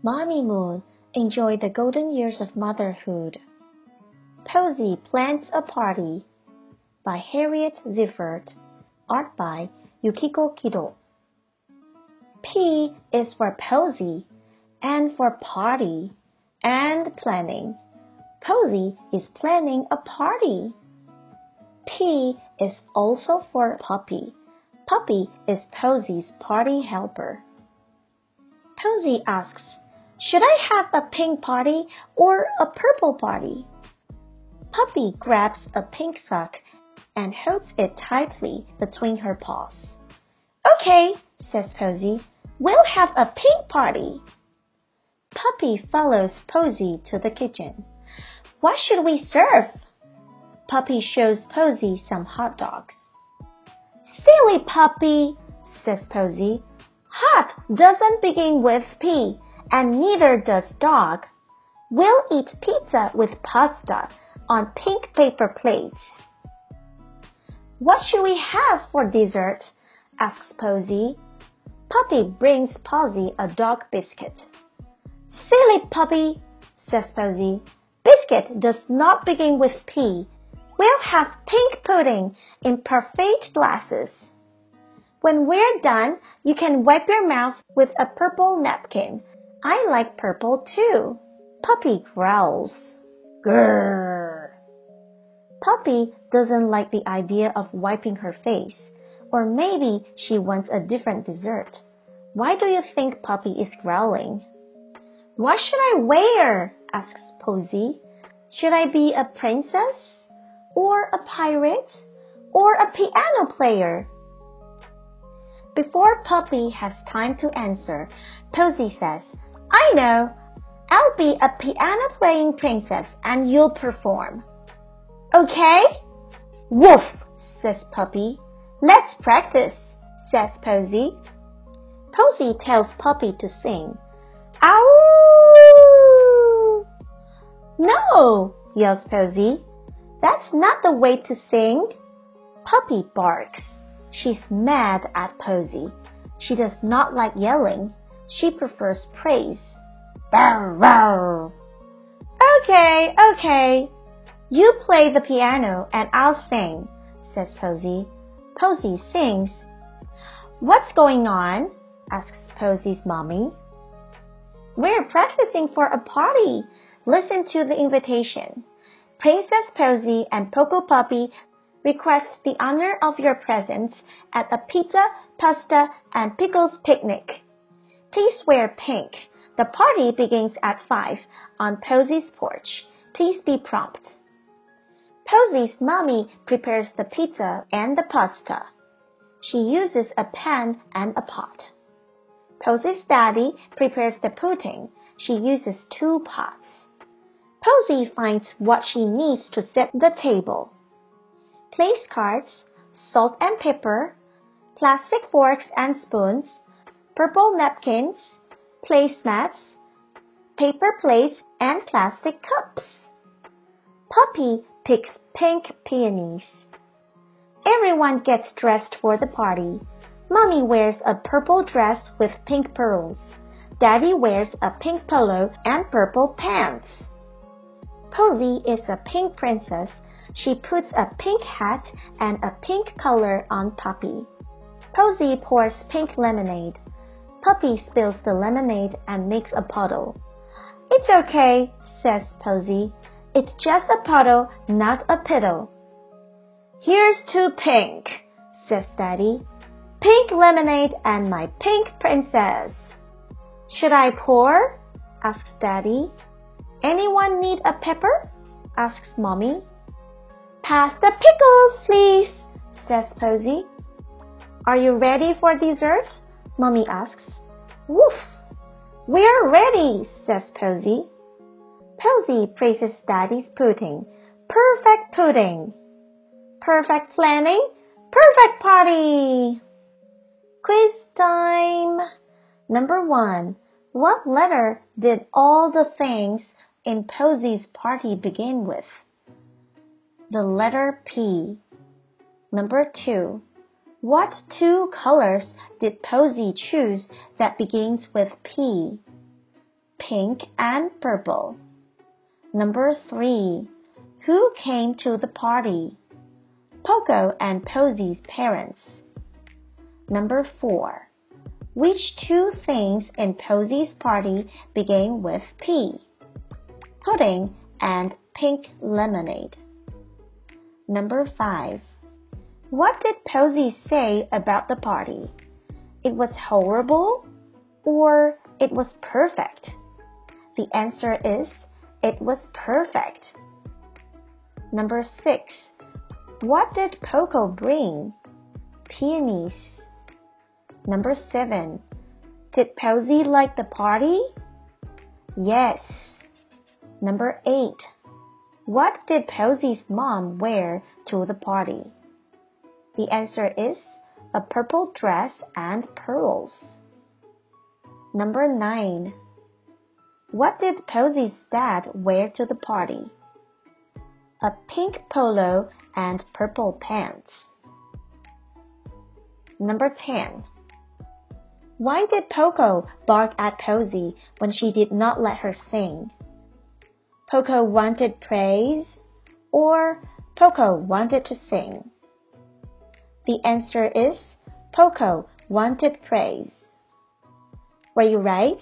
Mommy Moon enjoyed the golden years of motherhood. Posey Plans a Party by Harriet Ziefert. Art by Yukiko Kido. P is for Posey and for party and planning. Posey is planning a party. P is also for puppy. Puppy is Posey's party helper. Posey asks, Should I have a pink party or a purple party? Puppy grabs a pink sock and holds it tightly between her paws. Okay, says Posey, we'll have a pink party. Puppy follows Posey to the kitchen. What should we serve? Puppy shows Posey some hot dogs. Silly puppy, says Posey. Hot doesn't begin with P, and neither does dog. We'll eat pizza with pasta on pink paper plates. What should we have for dessert? asks Posey. Puppy brings Posey a dog biscuit. Silly puppy, says Posey. Biscuit does not begin with P. We'll have pink pudding in parfait glasses. When we're done, you can wipe your mouth with a purple napkin. I like purple too. Puppy growls. Grrr. Puppy doesn't like the idea of wiping her face, or maybe she wants a different dessert. Why do you think Puppy is growling? What should I wear? asks Posey. Should I be a princess? Or a pirate? Or a piano player? Before Puppy has time to answer, Posey says, I know. I'll be a piano playing princess and you'll perform. Okay? Woof, says Puppy. Let's practice, says Posey. Posey tells Puppy to sing. Ow! No, yells Posey. That's not the way to sing. Puppy barks. She's mad at Posey. She does not like yelling. She prefers praise. Okay, okay. You play the piano and I'll sing, says Posey. Posey sings. What's going on? asks Posey's mommy. We're practicing for a party. Listen to the invitation. Princess Posey and Poco Puppy request the honor of your presence at a pizza, pasta, and pickles picnic. Please wear pink. The party begins at 5 on Posey's porch. Please be prompt. Posey's mommy prepares the pizza and the pasta. She uses a pan and a pot. Posey's daddy prepares the pudding. She uses two pots. Posey finds what she needs to set the table. Place cards, salt and pepper, plastic forks and spoons, purple napkins, placemats, paper plates, and plastic cups. Puppy picks pink peonies. Everyone gets dressed for the party. Mommy wears a purple dress with pink pearls. Daddy wears a pink polo and purple pants. Posey is a pink princess. She puts a pink hat and a pink collar on Puppy. Posey pours pink lemonade. Puppy spills the lemonade and makes a puddle. It's okay, says Posey. It's just a puddle, not a piddle. Here's to pink, says Daddy. Pink lemonade and my pink princess. Should I pour? asks Daddy. Anyone need a pepper? asks Mommy. Pass the pickles, please, says Posey. Are you ready for dessert? Mommy asks. Woof! We're ready, says Posey. Posey praises Daddy's pudding. Perfect pudding. Perfect planning. Perfect party. Quiz time. Number one. What letter did all the things in Posey's party begin with? The letter P. Number two. What two colors did Posey choose that begins with P? pink and purple. Number 3. Who came to the party? Poco and Posey's parents. Number 4. Which two things in Posey's party began with P? Pudding and pink lemonade. Number 5. What did Posey say about the party? It was horrible or it was perfect? The answer is it was perfect. Number 6. What did Poco bring? Peonies. Number 7. Did Posey like the party? Yes. Number 8. What did Posey's mom wear to the party? The answer is a purple dress and pearls. Number 9. What did Posey's dad wear to the party? A pink polo and purple pants. Number 10. Why did Poco bark at Posey when she did not let her sing? Poco wanted praise or Poco wanted to sing? The answer is Poco wanted praise. Were you right?